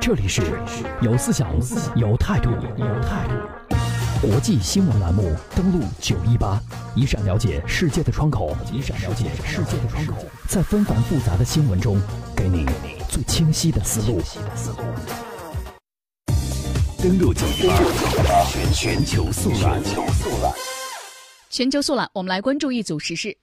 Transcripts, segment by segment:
这里是有思想、有态度、有态度。国际新闻栏目登录九一八，一扇了解世界的窗口，一扇了解世界的窗口，在纷繁复杂的新闻中，给你最清晰的思路。登录九一八，全全球速览。全球速览，我们来关注一组时事。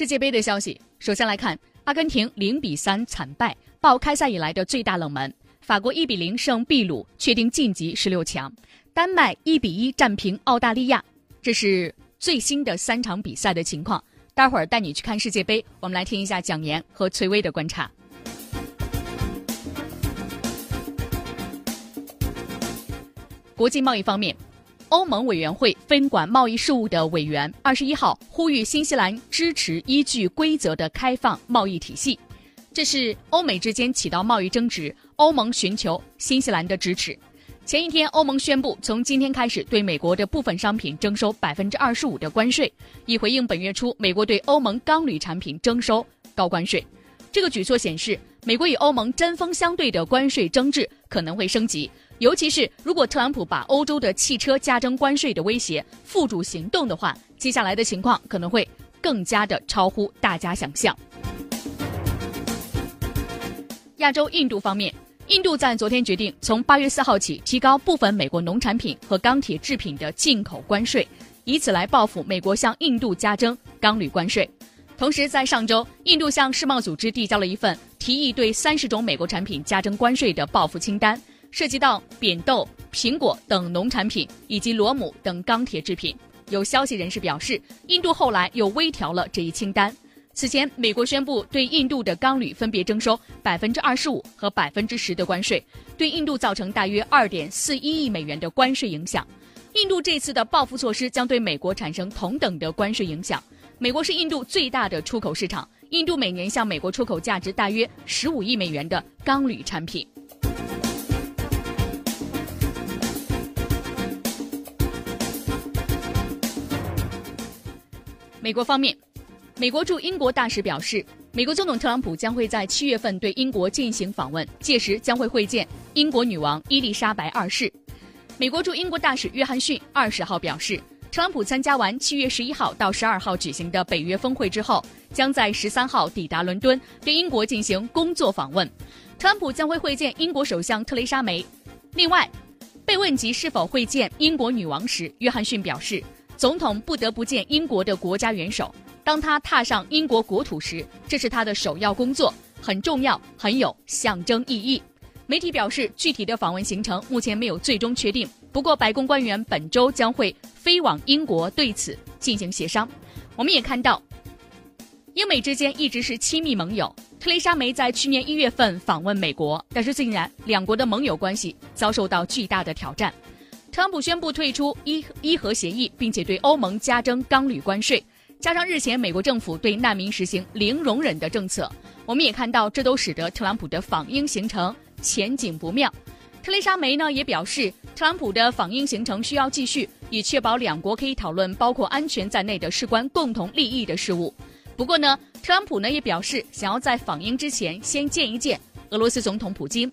世界杯的消息，首先来看阿根廷零比三惨败，报开赛以来的最大冷门；法国一比零胜秘鲁，确定晋级十六强；丹麦一比一战平澳大利亚。这是最新的三场比赛的情况。待会儿带你去看世界杯，我们来听一下蒋岩和崔巍的观察。国际贸易方面。欧盟委员会分管贸易事务的委员二十一号呼吁新西兰支持依据规则的开放贸易体系，这是欧美之间起到贸易争执，欧盟寻求新西兰的支持。前一天，欧盟宣布从今天开始对美国的部分商品征收百分之二十五的关税，以回应本月初美国对欧盟钢铝产品征收高关税。这个举措显示，美国与欧盟针锋相对的关税争执可能会升级。尤其是如果特朗普把欧洲的汽车加征关税的威胁付诸行动的话，接下来的情况可能会更加的超乎大家想象。亚洲印度方面，印度在昨天决定从八月四号起提高部分美国农产品和钢铁制品的进口关税，以此来报复美国向印度加征钢铝关税。同时，在上周，印度向世贸组织递交了一份提议对三十种美国产品加征关税的报复清单。涉及到扁豆、苹果等农产品以及螺母等钢铁制品。有消息人士表示，印度后来又微调了这一清单。此前，美国宣布对印度的钢铝分别征收百分之二十五和百分之十的关税，对印度造成大约二点四一亿美元的关税影响。印度这次的报复措施将对美国产生同等的关税影响。美国是印度最大的出口市场，印度每年向美国出口价值大约十五亿美元的钢铝产品。美国方面，美国驻英国大使表示，美国总统特朗普将会在七月份对英国进行访问，届时将会会见英国女王伊丽莎白二世。美国驻英国大使约翰逊二十号表示，特朗普参加完七月十一号到十二号举行的北约峰会之后，将在十三号抵达伦敦，对英国进行工作访问。特朗普将会会见英国首相特蕾莎梅。另外，被问及是否会见英国女王时，约翰逊表示。总统不得不见英国的国家元首。当他踏上英国国土时，这是他的首要工作，很重要，很有象征意义。媒体表示，具体的访问行程目前没有最终确定。不过，白宫官员本周将会飞往英国对此进行协商。我们也看到，英美之间一直是亲密盟友。特蕾莎梅在去年一月份访问美国，但是竟然两国的盟友关系遭受到巨大的挑战。特朗普宣布退出伊伊核协议，并且对欧盟加征钢铝关税，加上日前美国政府对难民实行零容忍的政策，我们也看到这都使得特朗普的访英行程前景不妙。特蕾莎梅呢也表示，特朗普的访英行程需要继续，以确保两国可以讨论包括安全在内的事关共同利益的事务。不过呢，特朗普呢也表示，想要在访英之前先见一见俄罗斯总统普京。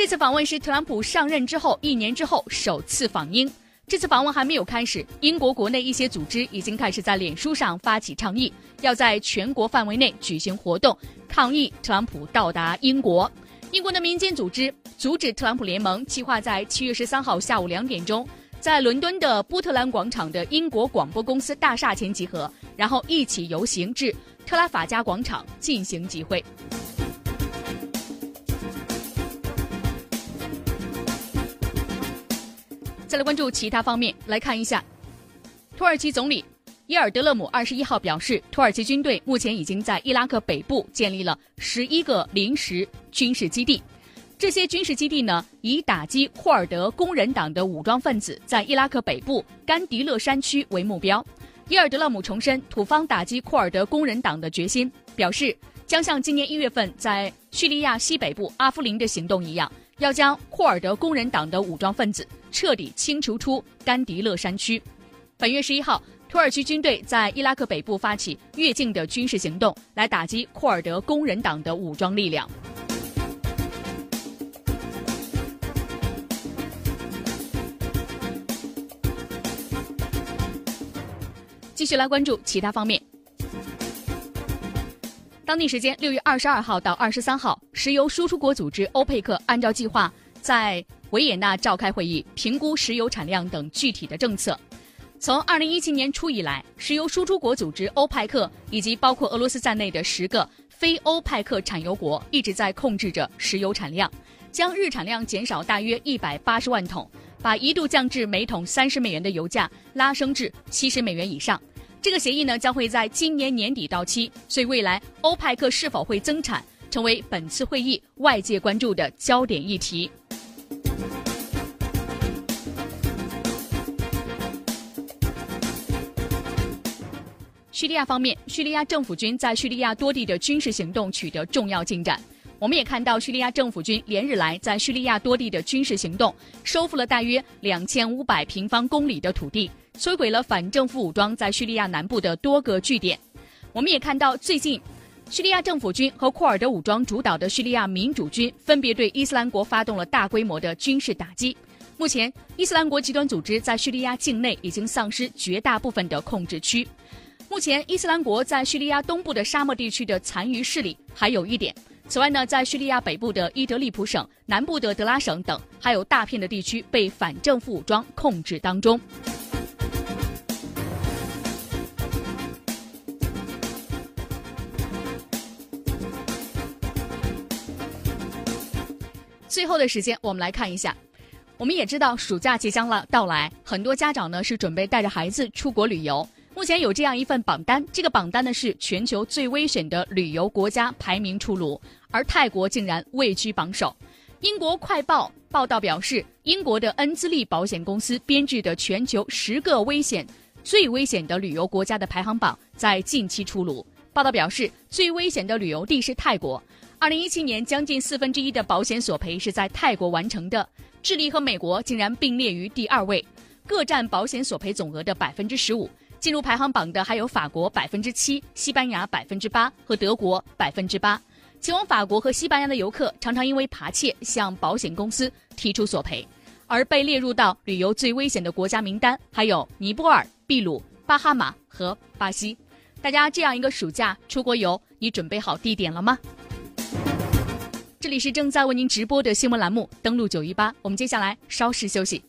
这次访问是特朗普上任之后一年之后首次访英。这次访问还没有开始，英国国内一些组织已经开始在脸书上发起倡议，要在全国范围内举行活动抗议特朗普到达英国。英国的民间组织阻止特朗普联盟计划在七月十三号下午两点钟，在伦敦的波特兰广场的英国广播公司大厦前集合，然后一起游行至特拉法加广场进行集会。再来关注其他方面，来看一下，土耳其总理伊尔德勒姆二十一号表示，土耳其军队目前已经在伊拉克北部建立了十一个临时军事基地，这些军事基地呢，以打击库尔德工人党的武装分子在伊拉克北部甘迪勒山区为目标。伊尔德勒姆重申土方打击库尔德工人党的决心，表示将像今年一月份在叙利亚西北部阿夫林的行动一样。要将库尔德工人党的武装分子彻底清除出甘迪勒山区。本月十一号，土耳其军队在伊拉克北部发起越境的军事行动，来打击库尔德工人党的武装力量。继续来关注其他方面。当地时间六月二十二号到二十三号，石油输出国组织欧佩克按照计划在维也纳召开会议，评估石油产量等具体的政策。从二零一七年初以来，石油输出国组织欧派克以及包括俄罗斯在内的十个非欧派克产油国一直在控制着石油产量，将日产量减少大约一百八十万桶，把一度降至每桶三十美元的油价拉升至七十美元以上。这个协议呢将会在今年年底到期，所以未来欧派克是否会增产，成为本次会议外界关注的焦点议题。叙利亚方面，叙利亚政府军在叙利亚多地的军事行动取得重要进展。我们也看到，叙利亚政府军连日来在叙利亚多地的军事行动，收复了大约两千五百平方公里的土地。摧毁了反政府武装在叙利亚南部的多个据点。我们也看到，最近，叙利亚政府军和库尔德武装主导的叙利亚民主军分别对伊斯兰国发动了大规模的军事打击。目前，伊斯兰国极端组织在叙利亚境内已经丧失绝大部分的控制区。目前，伊斯兰国在叙利亚东部的沙漠地区的残余势力还有一点。此外呢，在叙利亚北部的伊德利卜省、南部的德拉省等，还有大片的地区被反政府武装控制当中。最后的时间，我们来看一下。我们也知道暑假即将了到来，很多家长呢是准备带着孩子出国旅游。目前有这样一份榜单，这个榜单呢是全球最危险的旅游国家排名出炉，而泰国竟然位居榜首。英国快报报道表示，英国的恩兹利保险公司编制的全球十个危险最危险的旅游国家的排行榜在近期出炉。报道表示，最危险的旅游地是泰国。二零一七年，将近四分之一的保险索赔是在泰国完成的。智利和美国竟然并列于第二位，各占保险索赔总额的百分之十五。进入排行榜的还有法国百分之七、西班牙百分之八和德国百分之八。前往法国和西班牙的游客常常因为扒窃向保险公司提出索赔。而被列入到旅游最危险的国家名单还有尼泊尔、秘鲁、巴哈马和巴西。大家这样一个暑假出国游，你准备好地点了吗？这里是正在为您直播的新闻栏目，登录九一八。我们接下来稍事休息。